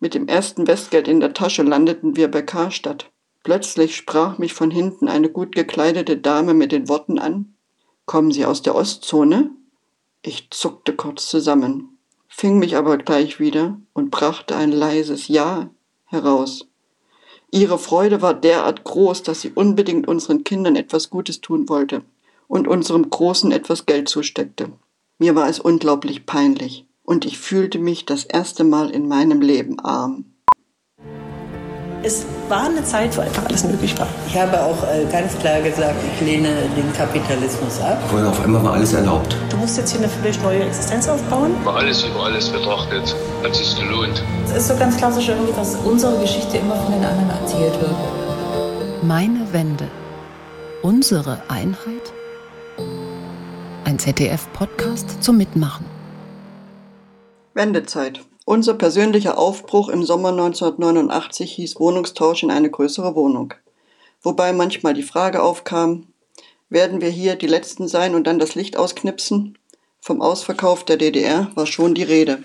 Mit dem ersten Westgeld in der Tasche landeten wir bei Karstadt. Plötzlich sprach mich von hinten eine gut gekleidete Dame mit den Worten an Kommen Sie aus der Ostzone? Ich zuckte kurz zusammen, fing mich aber gleich wieder und brachte ein leises Ja heraus. Ihre Freude war derart groß, dass sie unbedingt unseren Kindern etwas Gutes tun wollte und unserem Großen etwas Geld zusteckte. Mir war es unglaublich peinlich und ich fühlte mich das erste Mal in meinem Leben arm. Es war eine Zeit, wo einfach alles möglich war. Ich habe auch äh, ganz klar gesagt, ich lehne den Kapitalismus ab. Weil auf einmal war alles erlaubt. Du musst jetzt hier eine völlig neue Existenz aufbauen. Über alles über alles betrachtet, hat sich gelohnt. Es ist so ganz klassisch irgendwie, dass unsere Geschichte immer von den anderen erzählt wird. Meine Wende. Unsere Einheit? Ein ZDF-Podcast zum Mitmachen. Wendezeit. Unser persönlicher Aufbruch im Sommer 1989 hieß Wohnungstausch in eine größere Wohnung. Wobei manchmal die Frage aufkam, werden wir hier die Letzten sein und dann das Licht ausknipsen? Vom Ausverkauf der DDR war schon die Rede.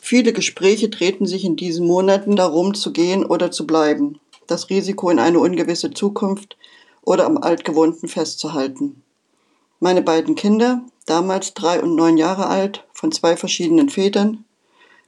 Viele Gespräche drehten sich in diesen Monaten darum, zu gehen oder zu bleiben, das Risiko in eine ungewisse Zukunft oder am Altgewohnten festzuhalten. Meine beiden Kinder, damals drei und neun Jahre alt, von zwei verschiedenen Vätern,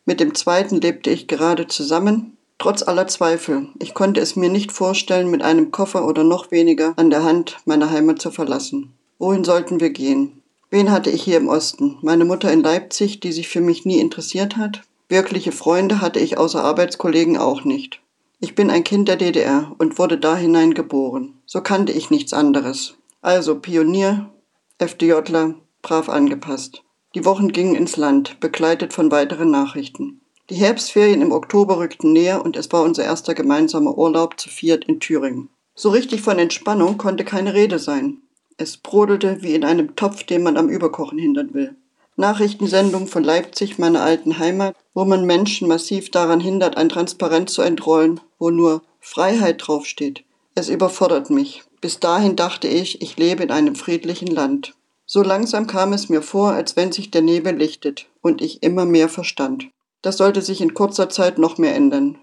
mit dem zweiten lebte ich gerade zusammen, trotz aller Zweifel. Ich konnte es mir nicht vorstellen, mit einem Koffer oder noch weniger an der Hand meine Heimat zu verlassen. Wohin sollten wir gehen? Wen hatte ich hier im Osten? Meine Mutter in Leipzig, die sich für mich nie interessiert hat? Wirkliche Freunde hatte ich außer Arbeitskollegen auch nicht. Ich bin ein Kind der DDR und wurde da hinein geboren. So kannte ich nichts anderes. Also Pionier, FDJler, brav angepasst. Die Wochen gingen ins Land, begleitet von weiteren Nachrichten. Die Herbstferien im Oktober rückten näher und es war unser erster gemeinsamer Urlaub zu Fiat in Thüringen. So richtig von Entspannung konnte keine Rede sein. Es brodelte wie in einem Topf, den man am Überkochen hindern will. Nachrichtensendung von Leipzig, meiner alten Heimat, wo man Menschen massiv daran hindert, ein Transparent zu entrollen, wo nur Freiheit draufsteht. Es überfordert mich. Bis dahin dachte ich, ich lebe in einem friedlichen Land. So langsam kam es mir vor, als wenn sich der Nebel lichtet und ich immer mehr verstand. Das sollte sich in kurzer Zeit noch mehr ändern.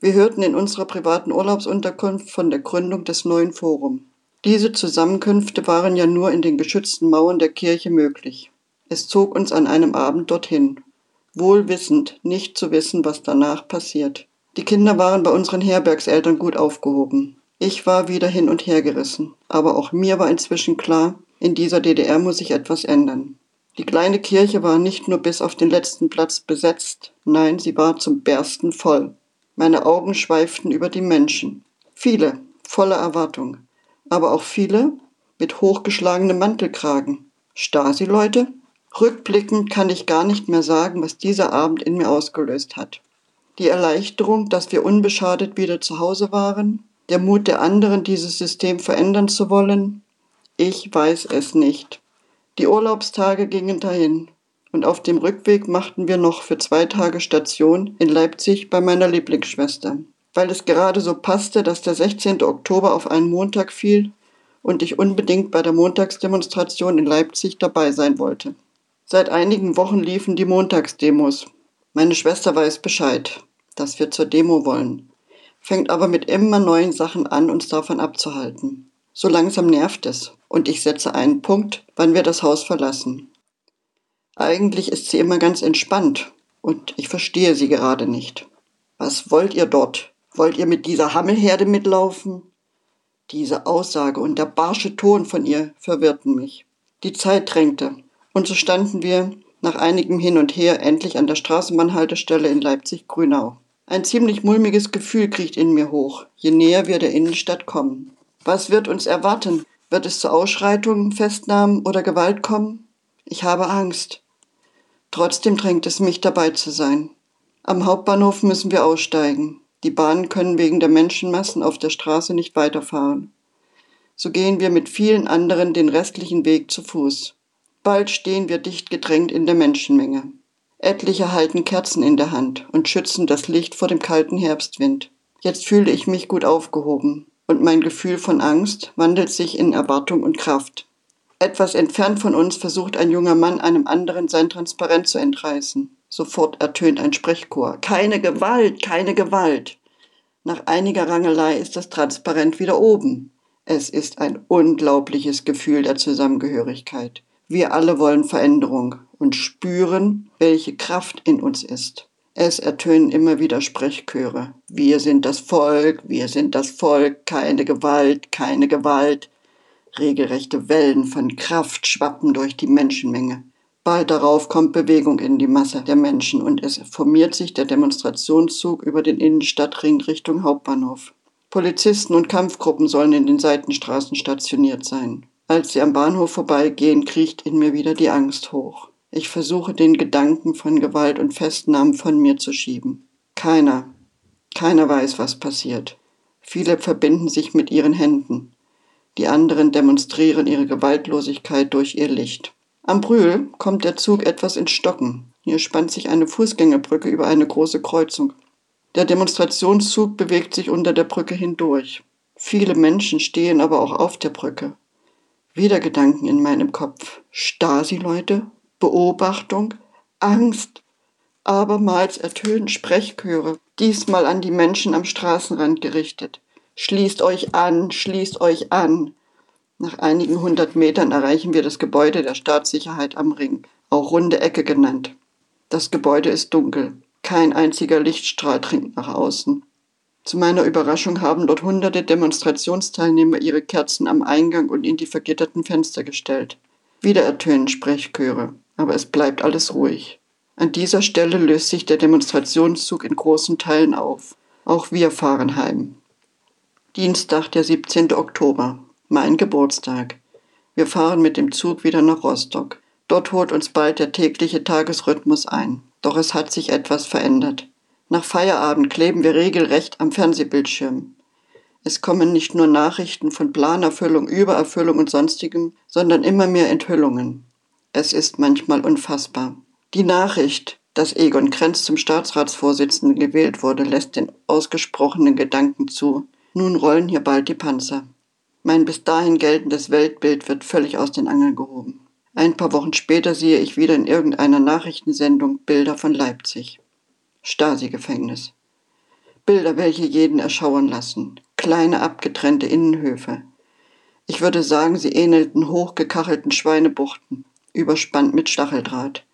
Wir hörten in unserer privaten Urlaubsunterkunft von der Gründung des neuen Forum. Diese Zusammenkünfte waren ja nur in den geschützten Mauern der Kirche möglich. Es zog uns an einem Abend dorthin, wohl wissend, nicht zu wissen, was danach passiert. Die Kinder waren bei unseren Herbergseltern gut aufgehoben. Ich war wieder hin und her gerissen, aber auch mir war inzwischen klar, in dieser DDR muss sich etwas ändern. Die kleine Kirche war nicht nur bis auf den letzten Platz besetzt, nein, sie war zum Bersten voll. Meine Augen schweiften über die Menschen. Viele, voller Erwartung, aber auch viele mit hochgeschlagenem Mantelkragen. Stasi-Leute? Rückblickend kann ich gar nicht mehr sagen, was dieser Abend in mir ausgelöst hat. Die Erleichterung, dass wir unbeschadet wieder zu Hause waren, der Mut der anderen, dieses System verändern zu wollen, ich weiß es nicht. Die Urlaubstage gingen dahin und auf dem Rückweg machten wir noch für zwei Tage Station in Leipzig bei meiner Lieblingsschwester. Weil es gerade so passte, dass der 16. Oktober auf einen Montag fiel und ich unbedingt bei der Montagsdemonstration in Leipzig dabei sein wollte. Seit einigen Wochen liefen die Montagsdemos. Meine Schwester weiß Bescheid, dass wir zur Demo wollen, fängt aber mit immer neuen Sachen an, uns davon abzuhalten. So langsam nervt es und ich setze einen Punkt, wann wir das Haus verlassen. Eigentlich ist sie immer ganz entspannt und ich verstehe sie gerade nicht. Was wollt ihr dort? Wollt ihr mit dieser Hammelherde mitlaufen? Diese Aussage und der barsche Ton von ihr verwirrten mich. Die Zeit drängte und so standen wir nach einigem Hin und Her endlich an der Straßenbahnhaltestelle in Leipzig-Grünau. Ein ziemlich mulmiges Gefühl kriecht in mir hoch, je näher wir der Innenstadt kommen. Was wird uns erwarten? Wird es zu Ausschreitungen, Festnahmen oder Gewalt kommen? Ich habe Angst. Trotzdem drängt es mich dabei zu sein. Am Hauptbahnhof müssen wir aussteigen. Die Bahnen können wegen der Menschenmassen auf der Straße nicht weiterfahren. So gehen wir mit vielen anderen den restlichen Weg zu Fuß. Bald stehen wir dicht gedrängt in der Menschenmenge. Etliche halten Kerzen in der Hand und schützen das Licht vor dem kalten Herbstwind. Jetzt fühle ich mich gut aufgehoben und mein Gefühl von Angst wandelt sich in Erwartung und Kraft. Etwas entfernt von uns versucht ein junger Mann einem anderen sein Transparent zu entreißen. Sofort ertönt ein Sprechchor. Keine Gewalt, keine Gewalt. Nach einiger Rangelei ist das Transparent wieder oben. Es ist ein unglaubliches Gefühl der Zusammengehörigkeit. Wir alle wollen Veränderung und spüren, welche Kraft in uns ist. Es ertönen immer wieder Sprechchöre. Wir sind das Volk, wir sind das Volk, keine Gewalt, keine Gewalt. Regelrechte Wellen von Kraft schwappen durch die Menschenmenge. Bald darauf kommt Bewegung in die Masse der Menschen und es formiert sich der Demonstrationszug über den Innenstadtring Richtung Hauptbahnhof. Polizisten und Kampfgruppen sollen in den Seitenstraßen stationiert sein. Als sie am Bahnhof vorbeigehen, kriecht in mir wieder die Angst hoch. Ich versuche den Gedanken von Gewalt und Festnahmen von mir zu schieben. Keiner, keiner weiß, was passiert. Viele verbinden sich mit ihren Händen. Die anderen demonstrieren ihre Gewaltlosigkeit durch ihr Licht. Am Brühl kommt der Zug etwas ins Stocken. Hier spannt sich eine Fußgängerbrücke über eine große Kreuzung. Der Demonstrationszug bewegt sich unter der Brücke hindurch. Viele Menschen stehen aber auch auf der Brücke. Wieder Gedanken in meinem Kopf. Stasi-Leute, Beobachtung, Angst. Abermals ertönen Sprechchöre, diesmal an die Menschen am Straßenrand gerichtet. Schließt euch an, schließt euch an. Nach einigen hundert Metern erreichen wir das Gebäude der Staatssicherheit am Ring, auch runde Ecke genannt. Das Gebäude ist dunkel. Kein einziger Lichtstrahl dringt nach außen. Zu meiner Überraschung haben dort hunderte Demonstrationsteilnehmer ihre Kerzen am Eingang und in die vergitterten Fenster gestellt. Wieder ertönen Sprechchöre, aber es bleibt alles ruhig. An dieser Stelle löst sich der Demonstrationszug in großen Teilen auf. Auch wir fahren heim. Dienstag, der 17. Oktober mein Geburtstag. Wir fahren mit dem Zug wieder nach Rostock. Dort holt uns bald der tägliche Tagesrhythmus ein. Doch es hat sich etwas verändert. Nach Feierabend kleben wir regelrecht am Fernsehbildschirm. Es kommen nicht nur Nachrichten von Planerfüllung, Übererfüllung und sonstigem, sondern immer mehr Enthüllungen. Es ist manchmal unfassbar. Die Nachricht, dass Egon Krenz zum Staatsratsvorsitzenden gewählt wurde, lässt den ausgesprochenen Gedanken zu. Nun rollen hier bald die Panzer. Mein bis dahin geltendes Weltbild wird völlig aus den Angeln gehoben. Ein paar Wochen später sehe ich wieder in irgendeiner Nachrichtensendung Bilder von Leipzig. Stasi-Gefängnis. Bilder, welche jeden erschauern lassen. Kleine abgetrennte Innenhöfe. Ich würde sagen, sie ähnelten hochgekachelten Schweinebuchten, überspannt mit Stacheldraht.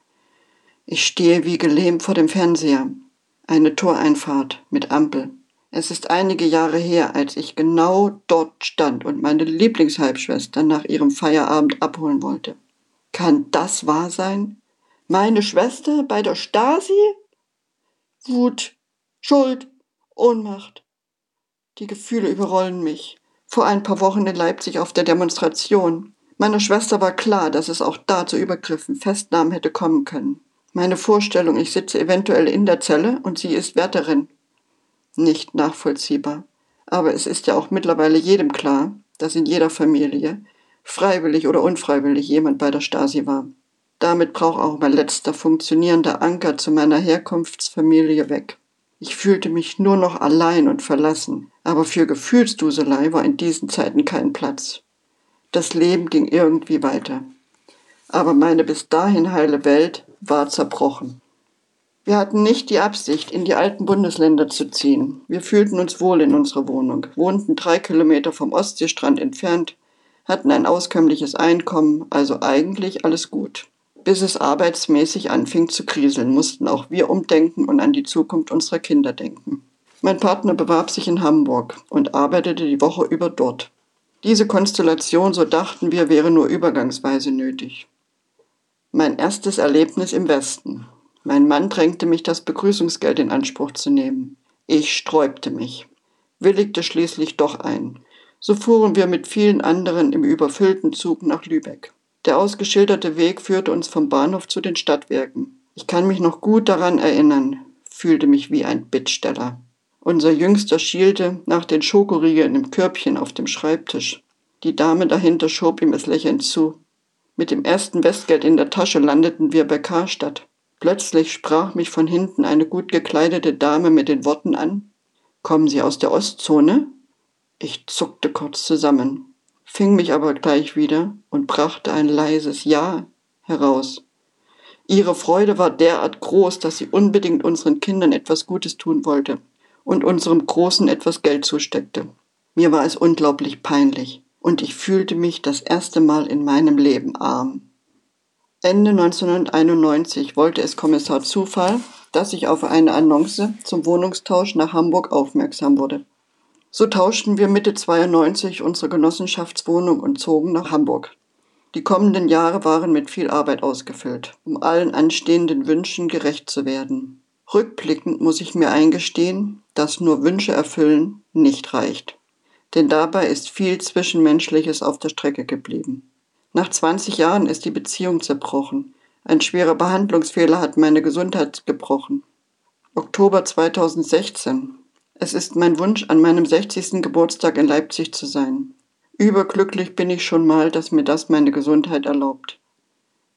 Ich stehe wie gelähmt vor dem Fernseher. Eine Toreinfahrt mit Ampel. Es ist einige Jahre her, als ich genau dort stand und meine Lieblingshalbschwester nach ihrem Feierabend abholen wollte. Kann das wahr sein? Meine Schwester bei der Stasi? Wut, Schuld, Ohnmacht. Die Gefühle überrollen mich. Vor ein paar Wochen in Leipzig auf der Demonstration. Meiner Schwester war klar, dass es auch da zu Übergriffen, Festnahmen hätte kommen können. Meine Vorstellung, ich sitze eventuell in der Zelle und sie ist Wärterin, nicht nachvollziehbar. Aber es ist ja auch mittlerweile jedem klar, dass in jeder Familie, freiwillig oder unfreiwillig, jemand bei der Stasi war. Damit braucht auch mein letzter funktionierender Anker zu meiner Herkunftsfamilie weg. Ich fühlte mich nur noch allein und verlassen, aber für Gefühlsduselei war in diesen Zeiten kein Platz. Das Leben ging irgendwie weiter. Aber meine bis dahin heile Welt war zerbrochen. Wir hatten nicht die Absicht, in die alten Bundesländer zu ziehen. Wir fühlten uns wohl in unserer Wohnung, wohnten drei Kilometer vom Ostseestrand entfernt, hatten ein auskömmliches Einkommen, also eigentlich alles gut. Bis es arbeitsmäßig anfing zu kriseln, mussten auch wir umdenken und an die Zukunft unserer Kinder denken. Mein Partner bewarb sich in Hamburg und arbeitete die Woche über dort. Diese Konstellation, so dachten wir, wäre nur übergangsweise nötig. Mein erstes Erlebnis im Westen. Mein Mann drängte mich, das Begrüßungsgeld in Anspruch zu nehmen. Ich sträubte mich, willigte schließlich doch ein. So fuhren wir mit vielen anderen im überfüllten Zug nach Lübeck. Der ausgeschilderte Weg führte uns vom Bahnhof zu den Stadtwerken. Ich kann mich noch gut daran erinnern, fühlte mich wie ein Bittsteller. Unser Jüngster schielte nach den Schokoriegeln im Körbchen auf dem Schreibtisch. Die Dame dahinter schob ihm es lächelnd zu. Mit dem ersten Westgeld in der Tasche landeten wir bei Karstadt. Plötzlich sprach mich von hinten eine gut gekleidete Dame mit den Worten an Kommen Sie aus der Ostzone? Ich zuckte kurz zusammen, fing mich aber gleich wieder und brachte ein leises Ja heraus. Ihre Freude war derart groß, dass sie unbedingt unseren Kindern etwas Gutes tun wollte und unserem Großen etwas Geld zusteckte. Mir war es unglaublich peinlich und ich fühlte mich das erste Mal in meinem Leben arm. Ende 1991 wollte es Kommissar Zufall, dass ich auf eine Annonce zum Wohnungstausch nach Hamburg aufmerksam wurde. So tauschten wir Mitte 92 unsere Genossenschaftswohnung und zogen nach Hamburg. Die kommenden Jahre waren mit viel Arbeit ausgefüllt, um allen anstehenden Wünschen gerecht zu werden. Rückblickend muss ich mir eingestehen, dass nur Wünsche erfüllen nicht reicht. Denn dabei ist viel Zwischenmenschliches auf der Strecke geblieben. Nach 20 Jahren ist die Beziehung zerbrochen. Ein schwerer Behandlungsfehler hat meine Gesundheit gebrochen. Oktober 2016. Es ist mein Wunsch, an meinem 60. Geburtstag in Leipzig zu sein. Überglücklich bin ich schon mal, dass mir das meine Gesundheit erlaubt.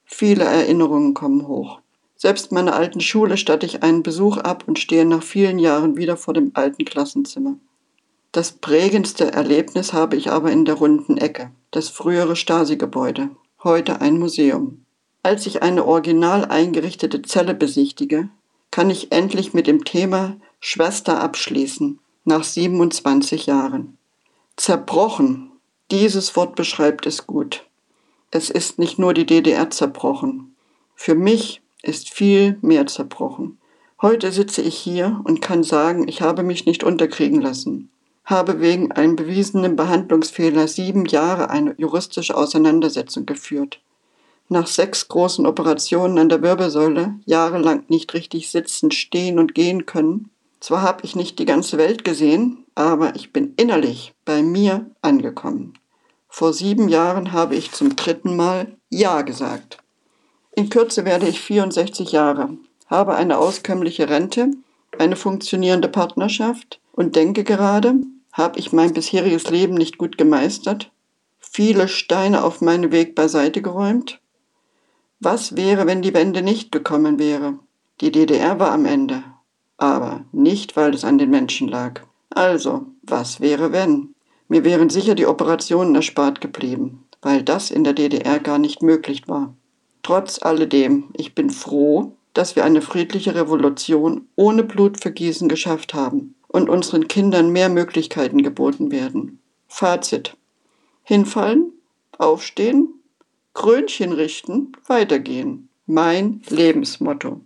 Viele Erinnerungen kommen hoch. Selbst meiner alten Schule statte ich einen Besuch ab und stehe nach vielen Jahren wieder vor dem alten Klassenzimmer. Das prägendste Erlebnis habe ich aber in der runden Ecke, das frühere Stasi-Gebäude, heute ein Museum. Als ich eine original eingerichtete Zelle besichtige, kann ich endlich mit dem Thema Schwester abschließen, nach 27 Jahren. Zerbrochen dieses Wort beschreibt es gut. Es ist nicht nur die DDR zerbrochen. Für mich ist viel mehr zerbrochen. Heute sitze ich hier und kann sagen, ich habe mich nicht unterkriegen lassen, habe wegen einem bewiesenen Behandlungsfehler sieben Jahre eine juristische Auseinandersetzung geführt. Nach sechs großen Operationen an der Wirbelsäule, jahrelang nicht richtig sitzen, stehen und gehen können. Zwar habe ich nicht die ganze Welt gesehen, aber ich bin innerlich bei mir angekommen. Vor sieben Jahren habe ich zum dritten Mal Ja gesagt. In Kürze werde ich 64 Jahre, habe eine auskömmliche Rente, eine funktionierende Partnerschaft und denke gerade, habe ich mein bisheriges Leben nicht gut gemeistert, viele Steine auf meinem Weg beiseite geräumt? Was wäre, wenn die Wende nicht gekommen wäre? Die DDR war am Ende, aber nicht, weil es an den Menschen lag. Also, was wäre, wenn? Mir wären sicher die Operationen erspart geblieben, weil das in der DDR gar nicht möglich war. Trotz alledem, ich bin froh, dass wir eine friedliche Revolution ohne Blutvergießen geschafft haben und unseren Kindern mehr Möglichkeiten geboten werden. Fazit. Hinfallen, aufstehen, Krönchen richten, weitergehen. Mein Lebensmotto.